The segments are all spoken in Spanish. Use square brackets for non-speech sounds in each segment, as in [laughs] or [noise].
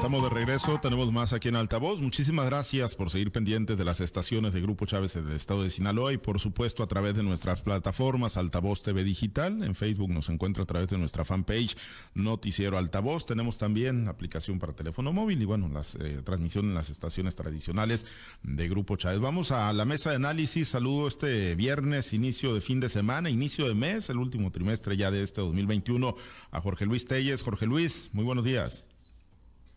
Estamos de regreso, tenemos más aquí en Altavoz. Muchísimas gracias por seguir pendientes de las estaciones de Grupo Chávez del Estado de Sinaloa y por supuesto a través de nuestras plataformas Altavoz TV Digital. En Facebook nos encuentra a través de nuestra fanpage Noticiero Altavoz. Tenemos también aplicación para teléfono móvil y bueno, las eh, transmisiones en las estaciones tradicionales de Grupo Chávez. Vamos a la mesa de análisis. Saludo este viernes, inicio de fin de semana, inicio de mes, el último trimestre ya de este 2021 a Jorge Luis Telles. Jorge Luis, muy buenos días.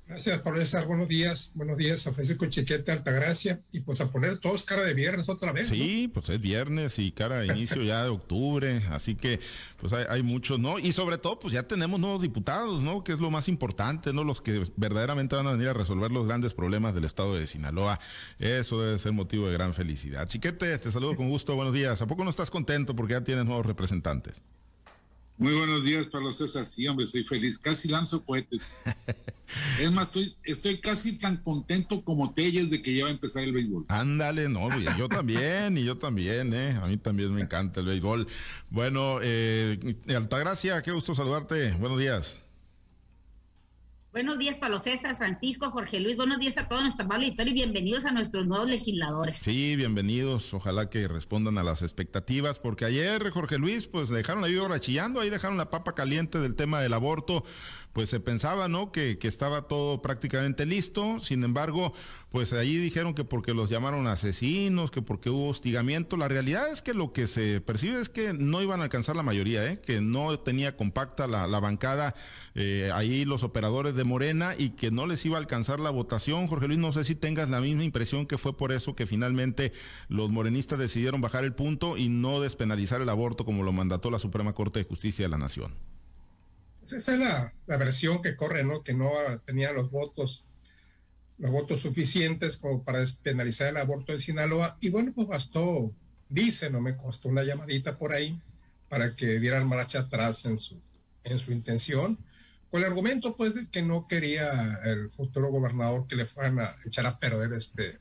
Gracias, Pablo César. Buenos días. Buenos días a Francisco Chiquete, Altagracia. Y pues a poner todos cara de viernes otra vez. Sí, pues es viernes y cara de inicio ya de octubre. Así que pues hay, hay, muchos, ¿no? Y sobre todo, pues ya tenemos nuevos diputados, ¿no? Que es lo más importante, ¿no? Los que verdaderamente van a venir a resolver los grandes problemas del estado de Sinaloa. Eso debe ser motivo de gran felicidad. Chiquete, te saludo con gusto. Buenos días. ¿A poco no estás contento porque ya tienes nuevos representantes? Muy buenos días, Pablo César. Sí, hombre, estoy feliz. Casi lanzo cohetes. [laughs] es más, estoy, estoy casi tan contento como Telles de que ya va a empezar el béisbol. Ándale, no, yo también, y yo también, ¿eh? A mí también me encanta el béisbol. Bueno, eh, Altagracia, qué gusto saludarte. Buenos días. Buenos días, Pablo César, Francisco, Jorge Luis. Buenos días a todos nuestro amable y bienvenidos a nuestros nuevos legisladores. Sí, bienvenidos. Ojalá que respondan a las expectativas, porque ayer, Jorge Luis, pues dejaron ahí ahora chillando, ahí dejaron la papa caliente del tema del aborto pues se pensaba, ¿no? Que, que, estaba todo prácticamente listo. Sin embargo, pues ahí dijeron que porque los llamaron asesinos, que porque hubo hostigamiento. La realidad es que lo que se percibe es que no iban a alcanzar la mayoría, ¿eh? Que no tenía compacta la, la bancada eh, ahí los operadores de Morena y que no les iba a alcanzar la votación. Jorge Luis, no sé si tengas la misma impresión que fue por eso que finalmente los morenistas decidieron bajar el punto y no despenalizar el aborto como lo mandató la Suprema Corte de Justicia de la Nación. Esa es la, la, versión que corre, ¿no? Que no tenía los votos, los votos suficientes como para despenalizar el aborto en Sinaloa. Y bueno, pues bastó, dice, no me costó una llamadita por ahí para que dieran marcha atrás en su, en su intención. Con el argumento, pues, de que no quería el futuro gobernador que le fueran a echar a perder este,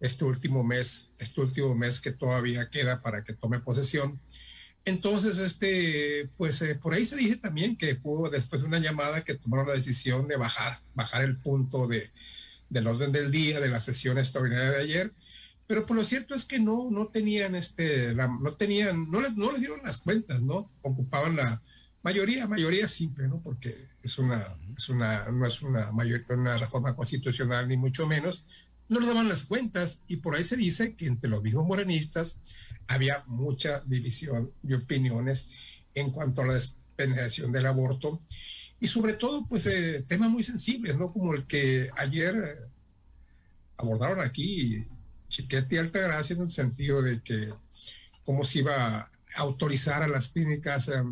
este último mes, este último mes que todavía queda para que tome posesión. Entonces, este, pues eh, por ahí se dice también que hubo después de una llamada que tomaron la decisión de bajar, bajar el punto de, del orden del día de la sesión extraordinaria de ayer. Pero por lo cierto es que no, no tenían este, la, no tenían, no les, no les dieron las cuentas, ¿no? Ocupaban la mayoría, mayoría simple, ¿no? Porque es una, es una, no es una mayoría, una reforma constitucional ni mucho menos, no le daban las cuentas y por ahí se dice que entre los mismos morenistas había mucha división de opiniones en cuanto a la despenalización del aborto y sobre todo pues eh, temas muy sensibles, ¿no? Como el que ayer eh, abordaron aquí Chiquete y Altagracia en el sentido de que cómo se iba a autorizar a las clínicas, eh,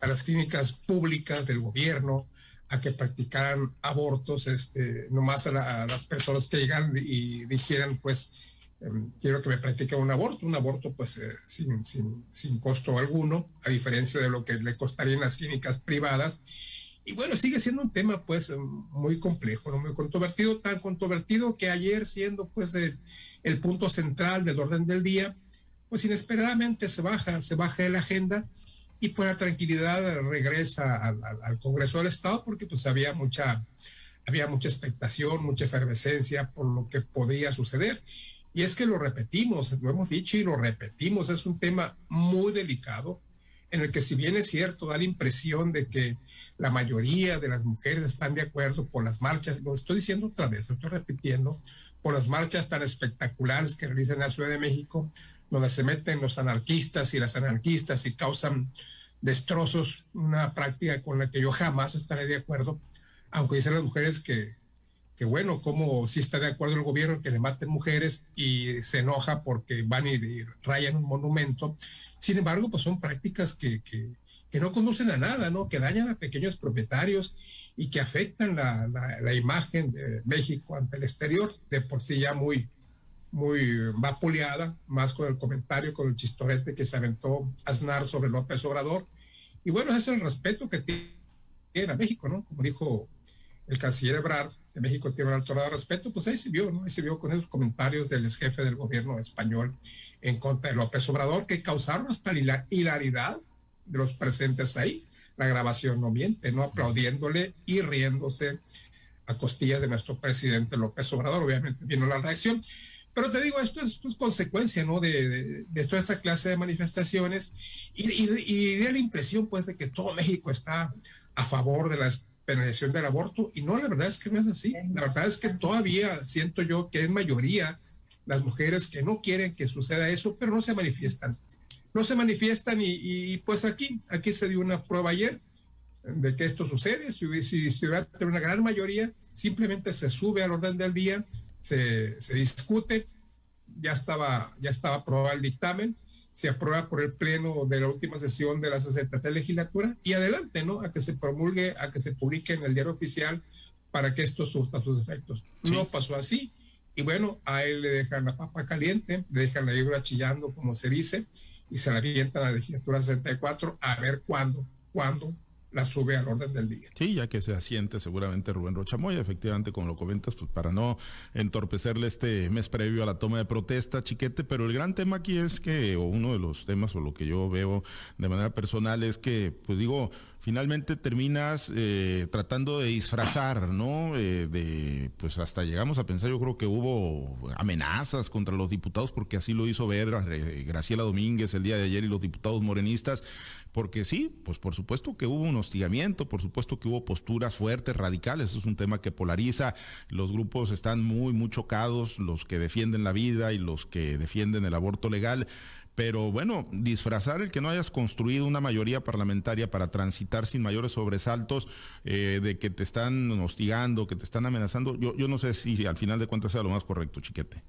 a las clínicas públicas del gobierno a que practicaran abortos, este, nomás a, la, a las personas que llegan y dijeran, pues, eh, quiero que me practiquen un aborto, un aborto pues eh, sin, sin, sin, costo alguno, a diferencia de lo que le costarían las clínicas privadas. Y bueno, sigue siendo un tema pues muy complejo, ¿no? muy controvertido, tan controvertido que ayer siendo pues el, el punto central del orden del día, pues inesperadamente se baja, se baja de la agenda y pues la tranquilidad regresa al, al, Congreso del Estado porque pues había mucha, había mucha expectación, mucha efervescencia por lo que podía suceder. Y es que lo repetimos, lo hemos dicho y lo repetimos, es un tema muy delicado en el que si bien es cierto, da la impresión de que la mayoría de las mujeres están de acuerdo por las marchas, lo estoy diciendo otra vez, lo estoy repitiendo, por las marchas tan espectaculares que realizan en la Ciudad de México, donde se meten los anarquistas y las anarquistas y causan destrozos, una práctica con la que yo jamás estaré de acuerdo, aunque dicen las mujeres que, que bueno, como si está de acuerdo el gobierno que le maten mujeres y se enoja porque van y, y rayan un monumento. Sin embargo, pues son prácticas que, que, que, no conducen a nada, ¿no? Que dañan a pequeños propietarios y que afectan la, la, la imagen de México ante el exterior, de por sí ya muy, muy vapuleada, más con el comentario, con el chistorete que se aventó Aznar sobre López Obrador. Y bueno, ese es el respeto que tiene a México, ¿no? Como dijo el canciller Ebrard, que México tiene un alto grado de respeto, pues ahí se vio, ¿no? Ahí se vio con esos comentarios del ex jefe del gobierno español en contra de López Obrador, que causaron hasta la hilaridad de los presentes ahí. La grabación no miente, ¿no? Aplaudiéndole y riéndose a costillas de nuestro presidente López Obrador. Obviamente vino la reacción. Pero te digo, esto es pues, consecuencia, ¿no? De, de, toda esta clase de manifestaciones y, y, y, la impresión, pues, de que todo México está a favor de la penalización del aborto. Y no, la verdad es que no es así. La verdad es que todavía siento yo que es mayoría las mujeres que no quieren que suceda eso, pero no se manifiestan. No se manifiestan y, y pues aquí, aquí se dio una prueba ayer de que esto sucede. Si, si, si va una gran mayoría, simplemente se sube al orden del día se, se discute, ya estaba, ya estaba aprobado el dictamen, se aprueba por el pleno de la última sesión de la 60 legislatura y adelante, ¿no? A que se promulgue, a que se publique en el diario oficial para que esto surta sus efectos. No pasó así. Y bueno, a él le dejan la papa caliente, le dejan la higuera chillando, como se dice, y se la avientan a la legislatura 64 a ver cuándo, cuándo la sube al orden del día. Sí, ya que se asiente seguramente Rubén Rochamoya, efectivamente, como lo comentas, pues para no entorpecerle este mes previo a la toma de protesta, chiquete, pero el gran tema aquí es que, o uno de los temas, o lo que yo veo de manera personal, es que, pues digo, finalmente terminas eh, tratando de disfrazar, ¿no? Eh, de, pues hasta llegamos a pensar, yo creo que hubo amenazas contra los diputados, porque así lo hizo ver eh, Graciela Domínguez el día de ayer y los diputados morenistas, porque sí, pues por supuesto que hubo un hostigamiento, por supuesto que hubo posturas fuertes, radicales, es un tema que polariza, los grupos están muy, muy chocados, los que defienden la vida y los que defienden el aborto legal, pero bueno, disfrazar el que no hayas construido una mayoría parlamentaria para transitar sin mayores sobresaltos eh, de que te están hostigando, que te están amenazando, yo, no sé si al final de cuentas sea lo más correcto, chiquete.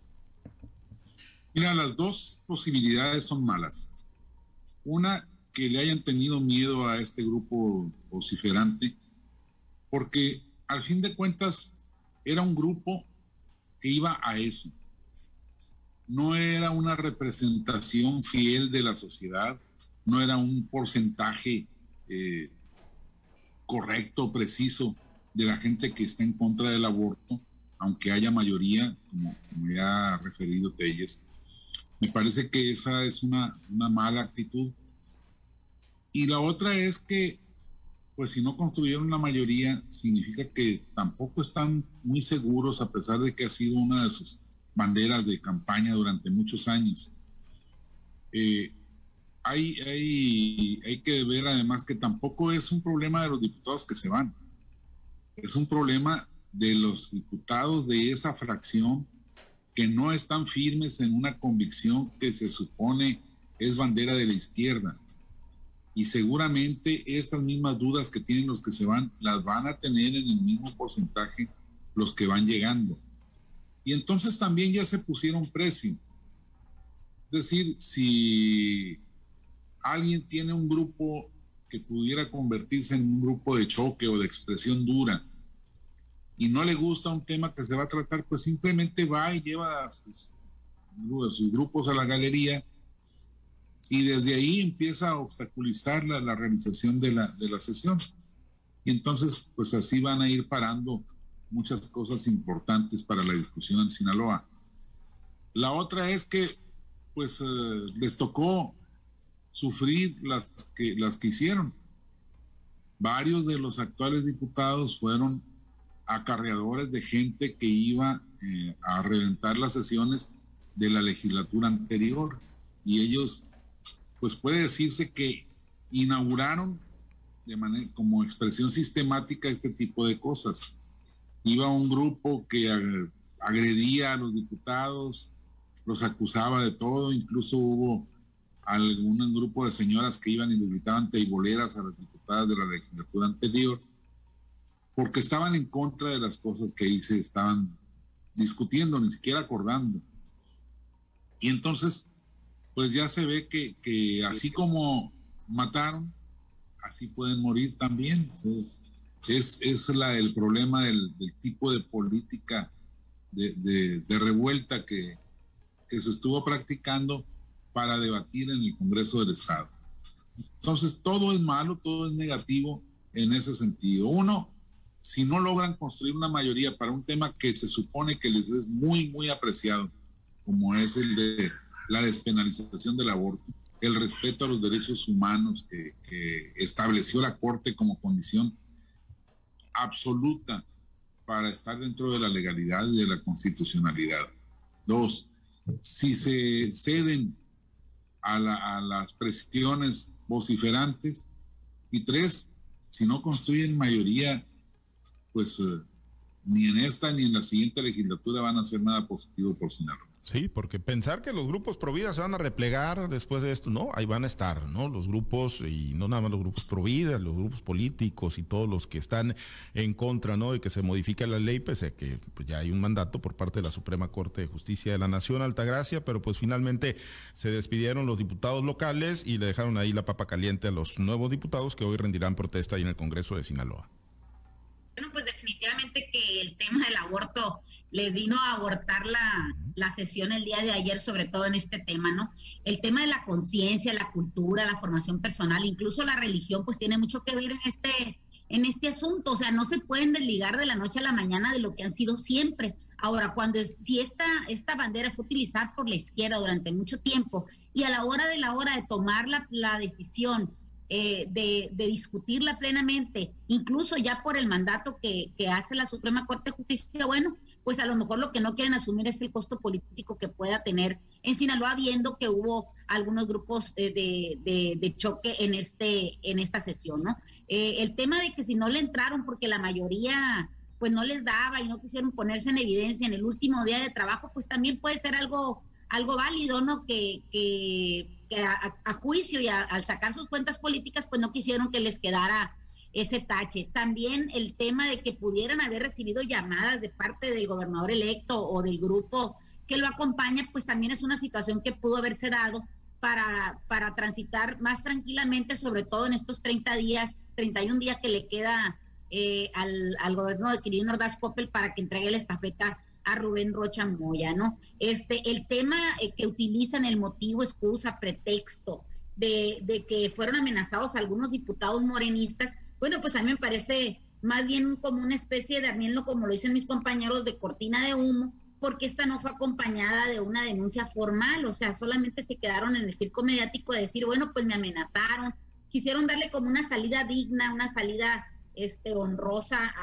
Mira, las dos posibilidades son malas. Una, que le hayan tenido miedo a este grupo vociferante, porque al fin de cuentas era un grupo que iba a eso. No era una representación fiel de la sociedad, no era un porcentaje eh, correcto, preciso de la gente que está en contra del aborto, aunque haya mayoría, como, ya ha referido Telles. Me parece que esa es una, una mala actitud y la otra es que, pues si no construyeron la mayoría, significa que tampoco están muy seguros, a pesar de que ha sido una de sus banderas de campaña durante muchos años. Eh, hay, hay, hay que ver además que tampoco es un problema de los diputados que se van, es un problema de los diputados de esa fracción que no están firmes en una convicción que se supone es bandera de la izquierda y seguramente estas mismas dudas que tienen los que se van, las van a tener en el mismo porcentaje los que van llegando. Y entonces también ya se pusieron precio. Es decir, si alguien tiene un grupo que pudiera convertirse en un grupo de choque o de expresión dura y no le gusta un tema que se va a tratar, pues simplemente va y lleva a sus, sus grupos a la galería y desde ahí empieza a obstaculizar la, la realización de la, de la sesión. Y entonces, pues así van a ir parando muchas cosas importantes para la discusión en Sinaloa. La otra es que, pues, eh, les tocó sufrir las que, las que hicieron. Varios de los actuales diputados fueron acarreadores de gente que iba eh, a reventar las sesiones de la legislatura anterior y ellos pues puede decirse que inauguraron de manera como expresión sistemática este tipo de cosas. Iba un grupo que agredía a los diputados, los acusaba de todo, incluso hubo algún grupo de señoras que iban y les gritaban teiboleras a las diputadas de la legislatura anterior, porque estaban en contra de las cosas que ahí se estaban discutiendo, ni siquiera acordando. Y entonces pues ya se ve que, así como mataron, así pueden morir también. Es, es la, el problema del, tipo de política de, revuelta que, que, se estuvo practicando para debatir en el Congreso del Estado. Entonces, todo es malo, todo es negativo en ese sentido. Uno, si no logran construir una mayoría para un tema que se supone que les es muy, muy apreciado, como es el de la despenalización del aborto, el respeto a los derechos humanos que, estableció la Corte como condición absoluta para estar dentro de la legalidad y de la constitucionalidad. Dos, si se ceden a, las presiones vociferantes. Y tres, si no construyen mayoría, pues eh, ni en esta ni en la siguiente legislatura van a hacer nada positivo por Sinaloa. Sí, porque pensar que los grupos providas se van a replegar después de esto, no, ahí van a estar, ¿no? Los grupos, y no nada más los grupos providas, los grupos políticos y todos los que están en contra, ¿no? De que se modifique la ley, pese a que pues, ya hay un mandato por parte de la Suprema Corte de Justicia de la Nación, Altagracia, pero pues finalmente se despidieron los diputados locales y le dejaron ahí la papa caliente a los nuevos diputados que hoy rendirán protesta ahí en el Congreso de Sinaloa. Bueno, pues definitivamente que el tema del aborto les vino a abortar la, la, sesión el día de ayer, sobre todo en este tema, ¿no? El tema de la conciencia, la cultura, la formación personal, incluso la religión, pues tiene mucho que ver en este, en este asunto. O sea, no se pueden desligar de la noche a la mañana de lo que han sido siempre. Ahora, cuando si esta, esta bandera fue utilizada por la izquierda durante mucho tiempo y a la hora de la hora de tomar la, la decisión eh, de, de, discutirla plenamente, incluso ya por el mandato que, que hace la Suprema Corte de Justicia, bueno, pues a lo mejor lo que no quieren asumir es el costo político que pueda tener en Sinaloa, viendo que hubo algunos grupos eh, de, de, choque en, este, en esta sesión, ¿no? Eh, el tema de que si no le entraron porque la mayoría pues no les daba y no quisieron ponerse en evidencia en el último día de trabajo, pues también puede ser algo, algo válido, ¿no? Que, que, a, juicio y al sacar sus cuentas políticas, pues no quisieron que les quedara ese tache. También el tema de que pudieran haber recibido llamadas de parte del gobernador electo o del grupo que lo acompaña, pues también es una situación que pudo haberse dado para, para transitar más tranquilamente, sobre todo en estos 30 días, 31 días que le queda eh, al, al gobierno de Quirino Ordaz Coppel para que entregue la estafeta a Rubén Rocha Moya, ¿no? Este, el tema eh, que utilizan el motivo, excusa, pretexto de, de que fueron amenazados algunos diputados morenistas, bueno, pues a mí me parece más bien como una especie de, armienlo, como lo dicen mis compañeros, de cortina de humo, porque esta no fue acompañada de una denuncia formal, o sea, solamente se quedaron en el circo mediático de decir, bueno, pues me amenazaron, quisieron darle como una salida digna, una salida este, honrosa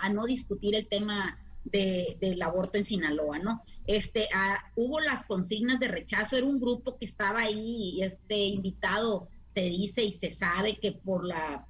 a, no discutir el tema de, del aborto en Sinaloa, ¿no? Este, hubo las consignas de rechazo, era un grupo que estaba ahí, este, invitado, se dice y se sabe que por la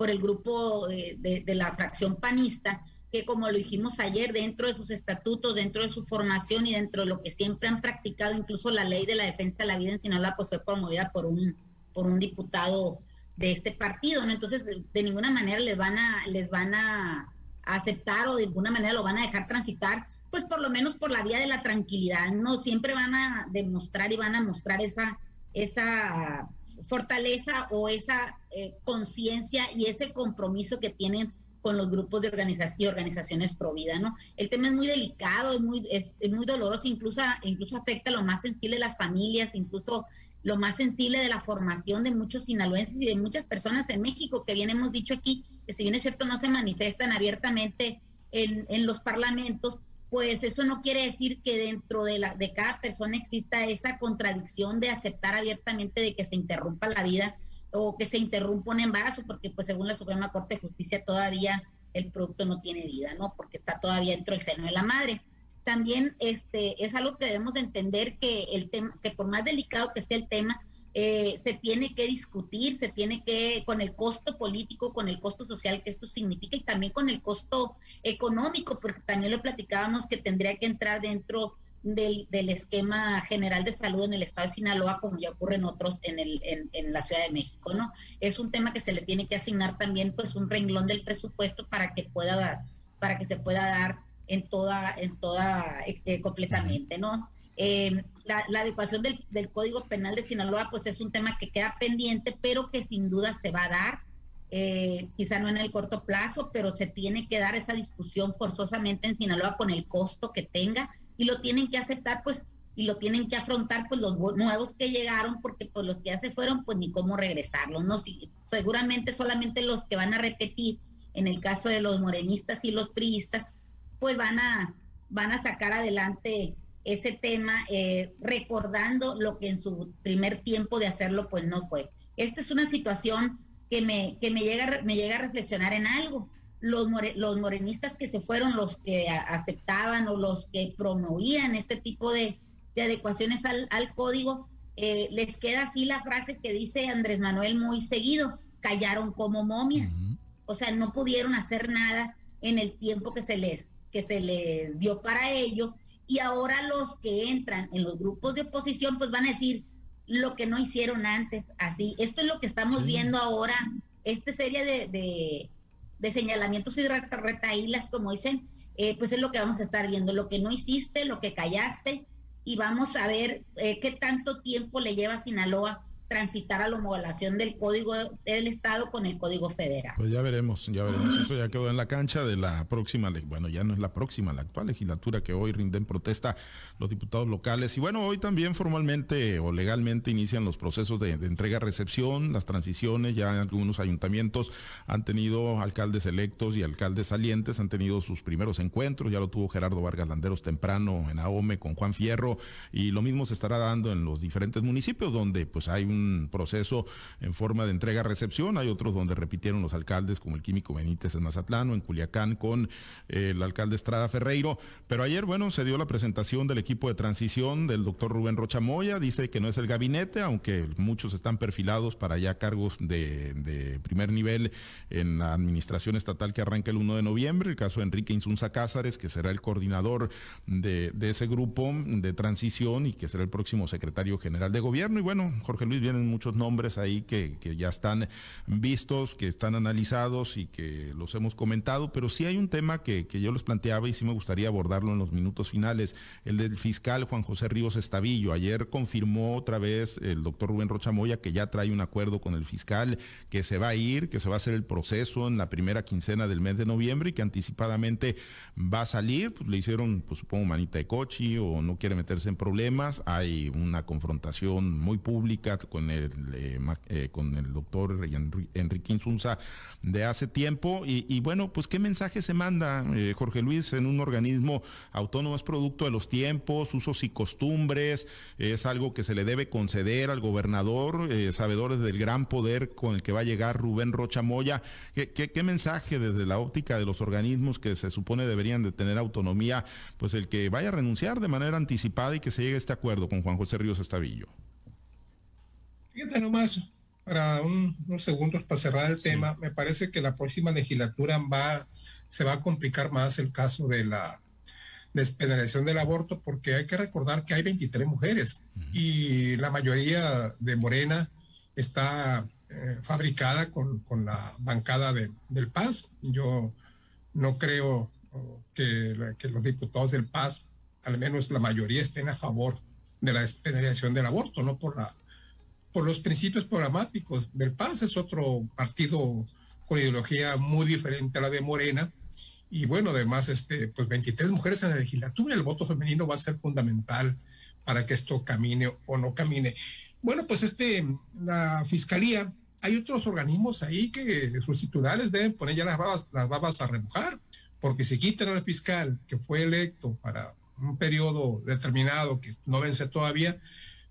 por el grupo de, la fracción panista, que como lo dijimos ayer, dentro de sus estatutos, dentro de su formación y dentro de lo que siempre han practicado, incluso la ley de la defensa de la vida en Sinaloa, pues fue promovida por un, por un diputado de este partido, ¿no? Entonces, de, ninguna manera les van a, les van a aceptar o de alguna manera lo van a dejar transitar, pues por lo menos por la vía de la tranquilidad, ¿no? Siempre van a demostrar y van a mostrar esa, esa fortaleza o esa eh, conciencia y ese compromiso que tienen con los grupos de organización y organizaciones pro vida, ¿no? El tema es muy delicado, es muy, es, muy doloroso, incluso, incluso afecta lo más sensible de las familias, incluso lo más sensible de la formación de muchos sinaloenses y de muchas personas en México, que bien hemos dicho aquí, que si bien es cierto no se manifiestan abiertamente en, en los parlamentos, pues eso no quiere decir que dentro de, la, de cada persona exista esa contradicción de aceptar abiertamente de que se interrumpa la vida o que se interrumpa un embarazo, porque pues según la Suprema Corte de Justicia todavía el producto no tiene vida, ¿no? Porque está todavía dentro del seno de la madre. También este es algo que debemos de entender que el tema, que por más delicado que sea el tema, eh, se tiene que discutir, se tiene que, con el costo político, con el costo social que esto significa y también con el costo económico, porque también lo platicábamos que tendría que entrar dentro del, esquema general de salud en el estado de Sinaloa, como ya ocurre en otros en, el, en, la Ciudad de México, ¿no? Es un tema que se le tiene que asignar también, pues, un renglón del presupuesto para que pueda, para que se pueda dar en toda, en toda, este, completamente, ¿no? Eh, la, adecuación del, Código Penal de Sinaloa, pues es un tema que queda pendiente, pero que sin duda se va a dar, eh, quizá no en el corto plazo, pero se tiene que dar esa discusión forzosamente en Sinaloa con el costo que tenga y lo tienen que aceptar, pues, y lo tienen que afrontar, pues, los nuevos que llegaron, porque pues los que ya se fueron, pues ni cómo regresarlos, ¿no? Si, seguramente solamente los que van a repetir, en el caso de los morenistas y los priistas, pues van a, van a sacar adelante ese tema, eh, recordando lo que en su primer tiempo de hacerlo, pues no fue. Esta es una situación que me, que me, llega, me llega a reflexionar en algo. los, los morenistas que se fueron, los que aceptaban o los que promovían este tipo de, adecuaciones al, código, eh, les queda así la frase que dice Andrés Manuel muy seguido, callaron como momias, o sea, no pudieron hacer nada en el tiempo que se les, que se les dio para ello, y ahora los que entran en los grupos de oposición, pues van a decir lo que no hicieron antes, así, esto es lo que estamos viendo ahora, esta serie de de señalamientos y retaílas, como dicen, eh, pues es lo que vamos a estar viendo, lo que no hiciste, lo que callaste, y vamos a ver eh, qué tanto tiempo le lleva a Sinaloa transitar a la homologación del código del Estado con el código federal. Pues ya veremos, ya veremos. Eso ya quedó en la cancha de la próxima, bueno, ya no es la próxima, la actual legislatura que hoy rinden protesta los diputados locales. Y bueno, hoy también formalmente o legalmente inician los procesos de, entrega-recepción, las transiciones, ya algunos ayuntamientos han tenido alcaldes electos y alcaldes salientes, han tenido sus primeros encuentros, ya lo tuvo Gerardo Vargas Landeros temprano en Ahome con Juan Fierro, y lo mismo se estará dando en los diferentes municipios donde pues hay un proceso en forma de entrega-recepción. Hay otros donde repitieron los alcaldes, como el Químico Benítez en Mazatlán o en Culiacán con eh, el alcalde Estrada Ferreiro. Pero ayer, bueno, se dio la presentación del equipo de transición del doctor Rubén Rocha Moya. Dice que no es el gabinete, aunque muchos están perfilados para ya cargos de, primer nivel en la administración estatal que arranca el 1 de noviembre. El caso de Enrique Insunza Cázares, que será el coordinador de, de ese grupo de transición y que será el próximo secretario general de gobierno. Y bueno, Jorge Luis vienen muchos nombres ahí que, ya están vistos, que están analizados y que los hemos comentado, pero sí hay un tema que, yo les planteaba y sí me gustaría abordarlo en los minutos finales, el del fiscal Juan José Ríos Estavillo. Ayer confirmó otra vez el doctor Rubén Rochamoya que ya trae un acuerdo con el fiscal, que se va a ir, que se va a hacer el proceso en la primera quincena del mes de noviembre y que anticipadamente va a salir, pues le hicieron, pues supongo, manita de coche o no quiere meterse en problemas. Hay una confrontación muy pública con con el, eh, eh, con el doctor Enrique Insunza de hace tiempo. Y, bueno, pues qué mensaje se manda, eh, Jorge Luis, en un organismo autónomo, es producto de los tiempos, usos y costumbres, es algo que se le debe conceder al gobernador, sabedores del gran poder con el que va a llegar Rubén Rocha Moya. ¿Qué, qué, mensaje desde la óptica de los organismos que se supone deberían de tener autonomía, pues el que vaya a renunciar de manera anticipada y que se llegue a este acuerdo con Juan José Ríos Estavillo? Fíjate nomás, para unos segundos para cerrar el tema, me parece que la próxima legislatura va, se va a complicar más el caso de la despenalización del aborto, porque hay que recordar que hay 23 mujeres y la mayoría de Morena está eh, fabricada con, la bancada del PAS. Yo no creo que, que los diputados del PAS, al menos la mayoría, estén a favor de la despenalización del aborto, no por la por los principios programáticos del PAS, es otro partido con ideología muy diferente a la de Morena. Y bueno, además, este, pues 23 mujeres en la legislatura, el voto femenino va a ser fundamental para que esto camine o no camine. Bueno, pues este, la fiscalía, hay otros organismos ahí que sus titulares deben poner ya las babas, las babas a remojar, porque si quitan al fiscal que fue electo para un periodo determinado que no vence todavía,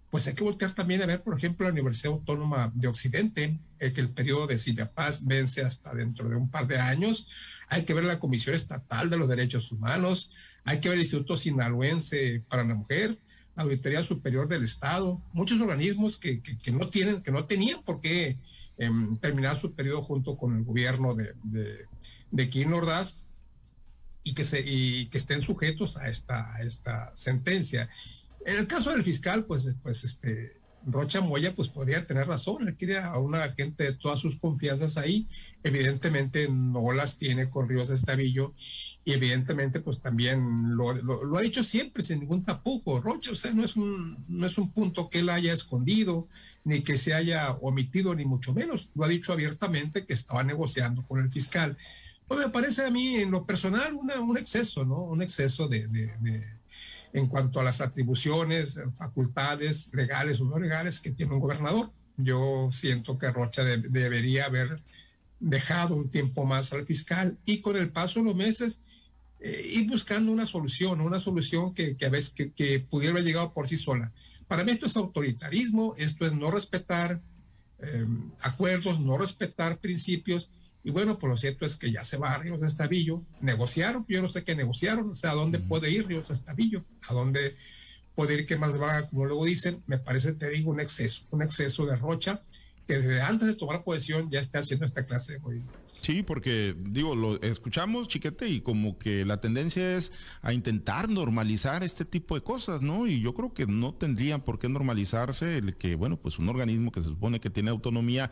pues hay que voltear también a ver, por ejemplo, la Universidad Autónoma de Occidente, eh, que el periodo de Paz vence hasta dentro de un par de años. Hay que ver la Comisión Estatal de los Derechos Humanos, hay que ver el Instituto Sinaloense para la Mujer, la Auditoría Superior del Estado, muchos organismos que, que, no tienen, que no tenían por qué em, terminar su periodo junto con el gobierno de, de, de y que, se, y que estén sujetos a esta, a esta sentencia. En el caso del fiscal, pues, pues este, Rocha Moya pues podría tener razón, él quiere a una gente de todas sus confianzas ahí, evidentemente no las tiene con Ríos Estavillo y evidentemente pues también lo, lo, ha dicho siempre sin ningún tapujo, Rocha, o sea, no es, un, no es un punto que él haya escondido, ni que se haya omitido, ni mucho menos, lo ha dicho abiertamente que estaba negociando con el fiscal. Pues me parece a mí en lo personal un exceso, ¿no? Un exceso de en cuanto a las atribuciones, facultades legales o no legales que tiene un gobernador. Yo siento que Rocha debería haber dejado un tiempo más al fiscal y con el paso de los meses eh, ir buscando una solución, una solución que, a veces que, pudiera haber llegado por sí sola. Para mí esto es autoritarismo, esto es no respetar eh, acuerdos, no respetar principios Y bueno, por lo cierto es que ya se va a Ríos Estavillo. Negociaron, yo no sé qué negociaron, o sea, a dónde puede ir Ríos Estavillo, a dónde puede ir que más va, como luego dicen, me parece, te digo, un exceso, un exceso de Rocha, que desde antes de tomar posesión ya está haciendo esta clase de movimientos. Sí, porque digo, lo escuchamos, chiquete, y como que la tendencia es a intentar normalizar este tipo de cosas, ¿no? Y yo creo que no tendría por qué normalizarse el que, bueno, pues un organismo que se supone que tiene autonomía,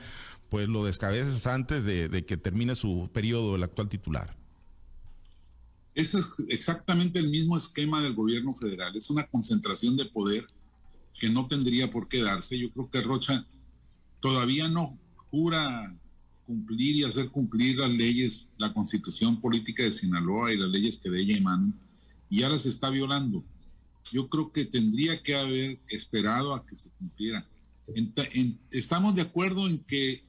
pues lo descabeces antes de, que termine su periodo el actual titular. Ese es exactamente el mismo esquema del gobierno federal. Es una concentración de poder que no tendría por qué darse. Yo creo que Rocha todavía no jura cumplir y hacer cumplir las leyes, la constitución política de Sinaloa y las leyes que de ella emanan, y ya las está violando. Yo creo que tendría que haber esperado a que se cumpliera. estamos de acuerdo en que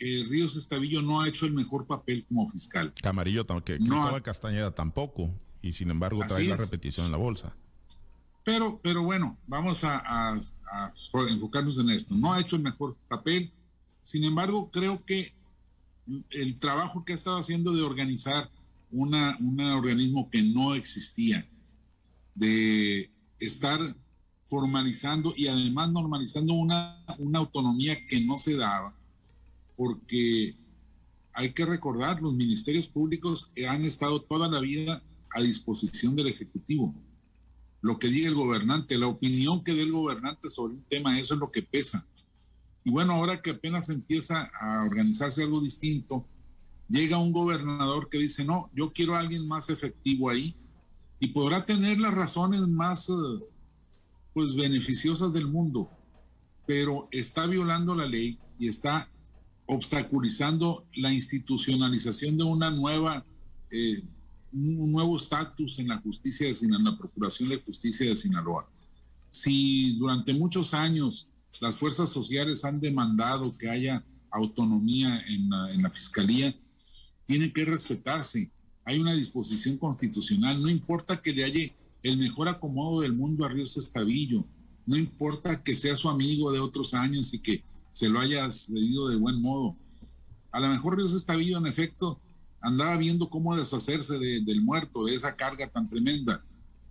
eh, Ríos Estavillo no ha hecho el mejor papel como fiscal. Camarillo, que no Castañeda tampoco, y sin embargo trae la repetición en la bolsa. Pero, pero bueno, vamos a, a enfocarnos en esto. No ha hecho el mejor papel, sin embargo, creo que el trabajo que ha estado haciendo de organizar una, un organismo que no existía, de estar formalizando y además normalizando una, una autonomía que no se daba, porque hay que recordar, los ministerios públicos han estado toda la vida a disposición del Ejecutivo. Lo que diga el gobernante, la opinión que dé el gobernante sobre un tema, eso es lo que pesa. Y bueno, ahora que apenas empieza a organizarse algo distinto, llega un gobernador que dice, no, yo quiero a alguien más efectivo ahí y podrá tener las razones más eh, pues beneficiosas del mundo, pero está violando la ley y está obstaculizando la institucionalización de una nueva, eh, un nuevo estatus en la justicia de Sinaloa, en la Procuración de Justicia de Sinaloa. Si durante muchos años las fuerzas sociales han demandado que haya autonomía en la, fiscalía, tiene que respetarse. Hay una disposición constitucional, no importa que le haya el mejor acomodo del mundo a Ríos Estavillo, no importa que sea su amigo de otros años y que se lo haya cedido de buen modo. A lo mejor Ríos Estavillo, en efecto, andaba viendo cómo deshacerse del muerto, de esa carga tan tremenda,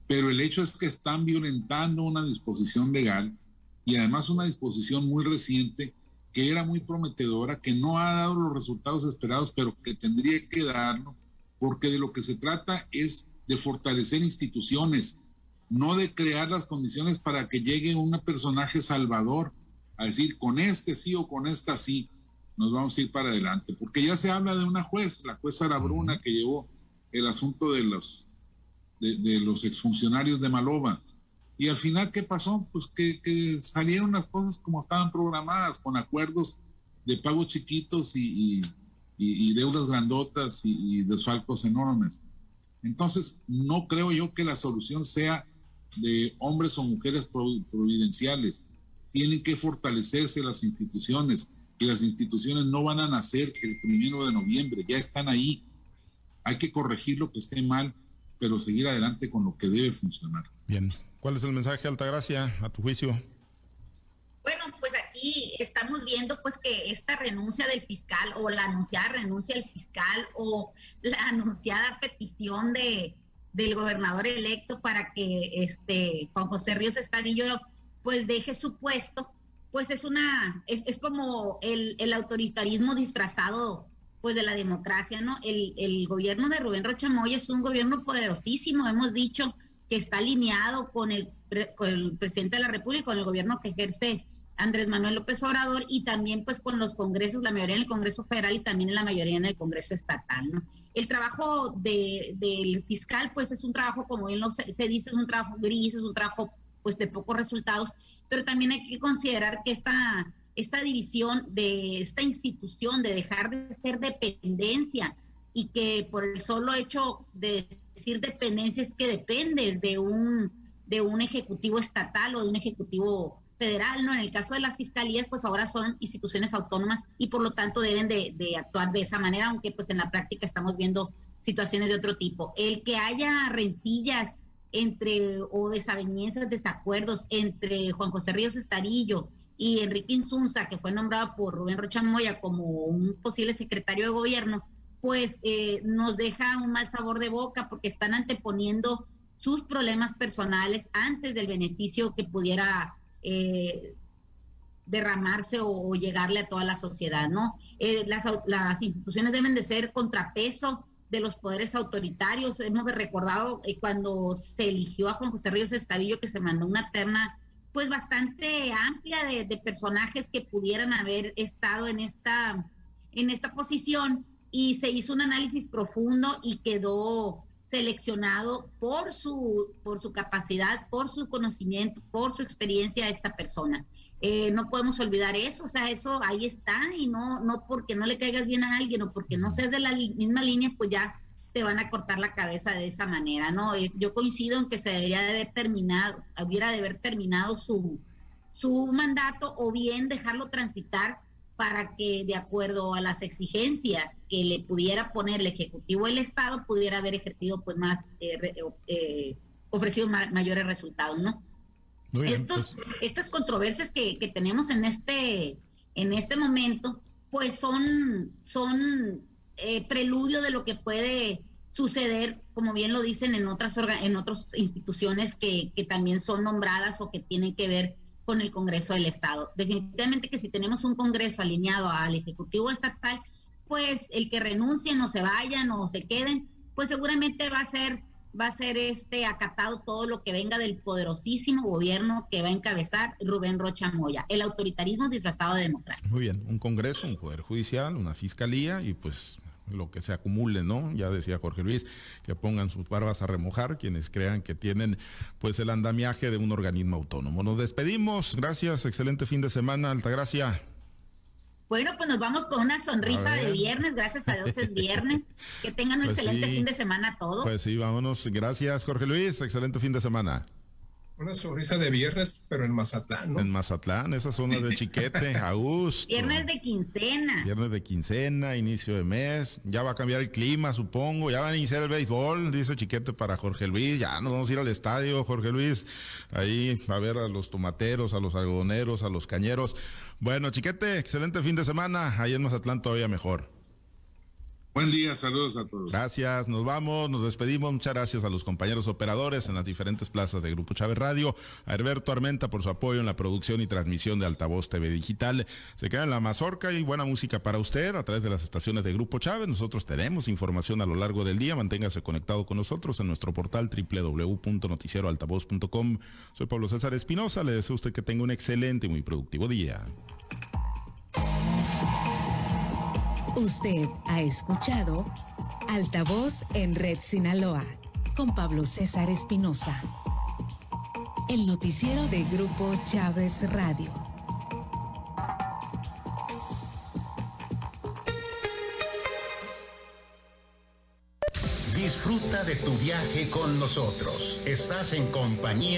pero el hecho es que están violentando una disposición legal y además una disposición muy reciente que era muy prometedora, que no ha dado los resultados esperados, pero que tendría que darlo, porque de lo que se trata es de fortalecer instituciones, no de crear las condiciones para que llegue un personaje salvador a decir con este sí o con esta sí, nos vamos a ir para adelante, porque ya se habla de una juez, la jueza Bruna, que llevó el asunto de los, de, de los exfuncionarios de Maloba y al final, ¿qué pasó? Pues que, salieron las cosas como estaban programadas, con acuerdos de pagos chiquitos y, deudas grandotas y, desfalcos enormes. Entonces, no creo yo que la solución sea de hombres o mujeres providenciales. Tienen que fortalecerse las instituciones y las instituciones no van a nacer el primero de noviembre, ya están ahí. Hay que corregir lo que esté mal, pero seguir adelante con lo que debe funcionar. Bien, ¿Cuál es el mensaje, Altagracia, a tu juicio? Bueno, pues aquí estamos viendo pues que esta renuncia del fiscal o la anunciada renuncia del fiscal o la [laughs] anunciada petición de del gobernador electo para que este Juan José Ríos Estadillo pues deje su puesto, pues es una, es, es como el, el, autoritarismo disfrazado pues de la democracia, ¿no? El, el gobierno de Rubén Rochamoy es un gobierno poderosísimo, hemos dicho, que está alineado con el, el presidente de la República, con el gobierno que ejerce Andrés Manuel López Obrador y también pues con los congresos, la mayoría en el Congreso Federal y también en la mayoría en el Congreso Estatal. ¿no? El trabajo de, del fiscal pues es un trabajo, como bien lo se, dice, es un trabajo gris, es un trabajo pues de pocos resultados, pero también hay que considerar que esta, esta división de esta institución, de dejar de ser dependencia y que por el solo hecho de decir dependencia es que dependes de un, de un ejecutivo estatal o de un ejecutivo federal, ¿no? En el caso de las fiscalías, pues ahora son instituciones autónomas y por lo tanto deben de, de, actuar de esa manera, aunque pues en la práctica estamos viendo situaciones de otro tipo. El que haya rencillas entre o desavenencias, desacuerdos entre Juan José Ríos Estarillo y Enrique Insunza, que fue nombrado por Rubén Rocha Moya como un posible secretario de gobierno, pues eh, nos deja un mal sabor de boca porque están anteponiendo sus problemas personales antes del beneficio que pudiera eh, derramarse o, llegarle a toda la sociedad, ¿no? Eh, las, las, instituciones deben de ser contrapeso de los poderes autoritarios. Hemos recordado cuando se eligió a Juan José Ríos Estadillo que se mandó una terna pues bastante amplia de, de personajes que pudieran haber estado en esta, en esta posición y se hizo un análisis profundo y quedó seleccionado por su, por su capacidad, por su conocimiento, por su experiencia esta persona. Eh, no podemos olvidar eso, o sea, eso ahí está y no, no porque no le caigas bien a alguien o porque no seas de la misma línea, pues ya te van a cortar la cabeza de esa manera, ¿no? Eh, yo coincido en que se debería de haber terminado, hubiera de haber terminado su, su mandato o bien dejarlo transitar para que de acuerdo a las exigencias que le pudiera poner el Ejecutivo el Estado, pudiera haber ejercido pues más, eh, ofrecido mayores resultados, ¿no? Estos, pues. Estas controversias que, que, tenemos en este, en este momento, pues son, son eh, preludio de lo que puede suceder, como bien lo dicen en otras, en otras instituciones que, que también son nombradas o que tienen que ver con el Congreso del Estado. Definitivamente que si tenemos un Congreso alineado al Ejecutivo Estatal, pues el que renuncien o se vayan o se queden, pues seguramente va a ser va a ser este acatado todo lo que venga del poderosísimo gobierno que va a encabezar Rubén Rocha Moya, el autoritarismo disfrazado de democracia. Muy bien, un Congreso, un Poder Judicial, una Fiscalía y pues lo que se acumule, ¿no? Ya decía Jorge Luis, que pongan sus barbas a remojar quienes crean que tienen pues el andamiaje de un organismo autónomo. Nos despedimos, gracias, excelente fin de semana, Altagracia. Bueno, pues nos vamos con una sonrisa de viernes, gracias a Dios es viernes. [laughs] Que tengan un pues excelente fin de semana todos. Pues sí, vámonos. Gracias, Jorge Luis. Excelente fin de semana. Una sonrisa de viernes, pero en Mazatlán, ¿no? En Mazatlán, esa zona de Chiquete, [laughs] Augusto. Viernes de quincena. Viernes de quincena, inicio de mes. Ya va a cambiar el clima, supongo. Ya va a iniciar el béisbol, dice Chiquete para Jorge Luis. Ya nos vamos a ir al estadio, Jorge Luis. Ahí a ver a los tomateros, a los algodoneros, a los cañeros. Bueno, Chiquete, excelente fin de semana. Ahí en Mazatlán todavía mejor. Buen día, saludos a todos. Gracias, nos vamos, nos despedimos. Muchas gracias a los compañeros operadores en las diferentes plazas de Grupo Chávez Radio, a Herberto Armenta por su apoyo en la producción y transmisión de Altavoz TV Digital. Se queda en la mazorca y buena música para usted a través de las estaciones de Grupo Chávez. Nosotros tenemos información a lo largo del día. Manténgase conectado con nosotros en nuestro portal www.noticieroaltavoz.com. Soy Pablo César Espinosa. Le deseo a usted que tenga un excelente y muy productivo día. Usted ha escuchado Altavoz en Red Sinaloa con Pablo César Espinosa. El noticiero de Grupo Chávez Radio. Disfruta de tu viaje con nosotros. Estás en compañía